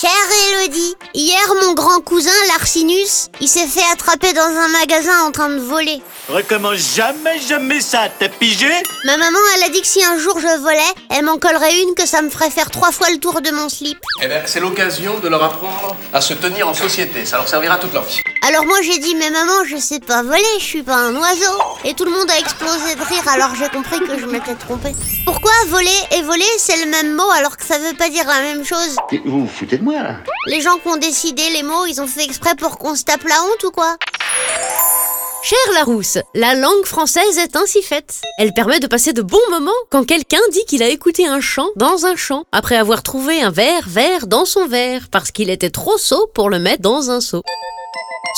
Chère Elodie, hier mon grand cousin Larcinus, il s'est fait attraper dans un magasin en train de voler. Recommence jamais, jamais ça, t'as pigé? Ma maman, elle a dit que si un jour je volais, elle m'en collerait une que ça me ferait faire trois fois le tour de mon slip. Eh bien, c'est l'occasion de leur apprendre à se tenir en société. Ça leur servira toute leur vie. Alors moi j'ai dit mais maman je sais pas voler, je suis pas un oiseau. Et tout le monde a explosé de rire alors j'ai compris que je m'étais trompée. Pourquoi voler et voler c'est le même mot alors que ça veut pas dire la même chose? Vous vous foutez de moi là Les gens qui ont décidé les mots ils ont fait exprès pour qu'on se tape la honte ou quoi? Cher Larousse, la langue française est ainsi faite. Elle permet de passer de bons moments quand quelqu'un dit qu'il a écouté un chant dans un champ, après avoir trouvé un verre vert dans son verre, parce qu'il était trop sot pour le mettre dans un seau.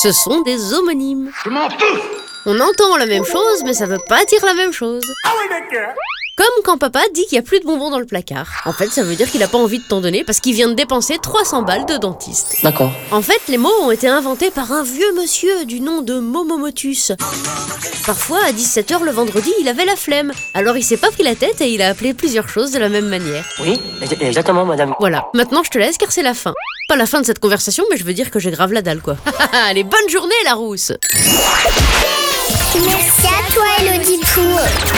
Ce sont des homonymes. Je m'en fous On entend la même chose, mais ça veut pas dire la même chose. Comme quand papa dit qu'il y a plus de bonbons dans le placard. En fait, ça veut dire qu'il a pas envie de t'en donner parce qu'il vient de dépenser 300 balles de dentiste. D'accord. En fait, les mots ont été inventés par un vieux monsieur du nom de Momomotus. Parfois, à 17h le vendredi, il avait la flemme. Alors il s'est pas pris la tête et il a appelé plusieurs choses de la même manière. Oui, ex- exactement, madame. Voilà, maintenant je te laisse car c'est la fin. Pas la fin de cette conversation, mais je veux dire que j'ai grave la dalle quoi. Allez, bonne journée la rousse Merci à toi Pou chanson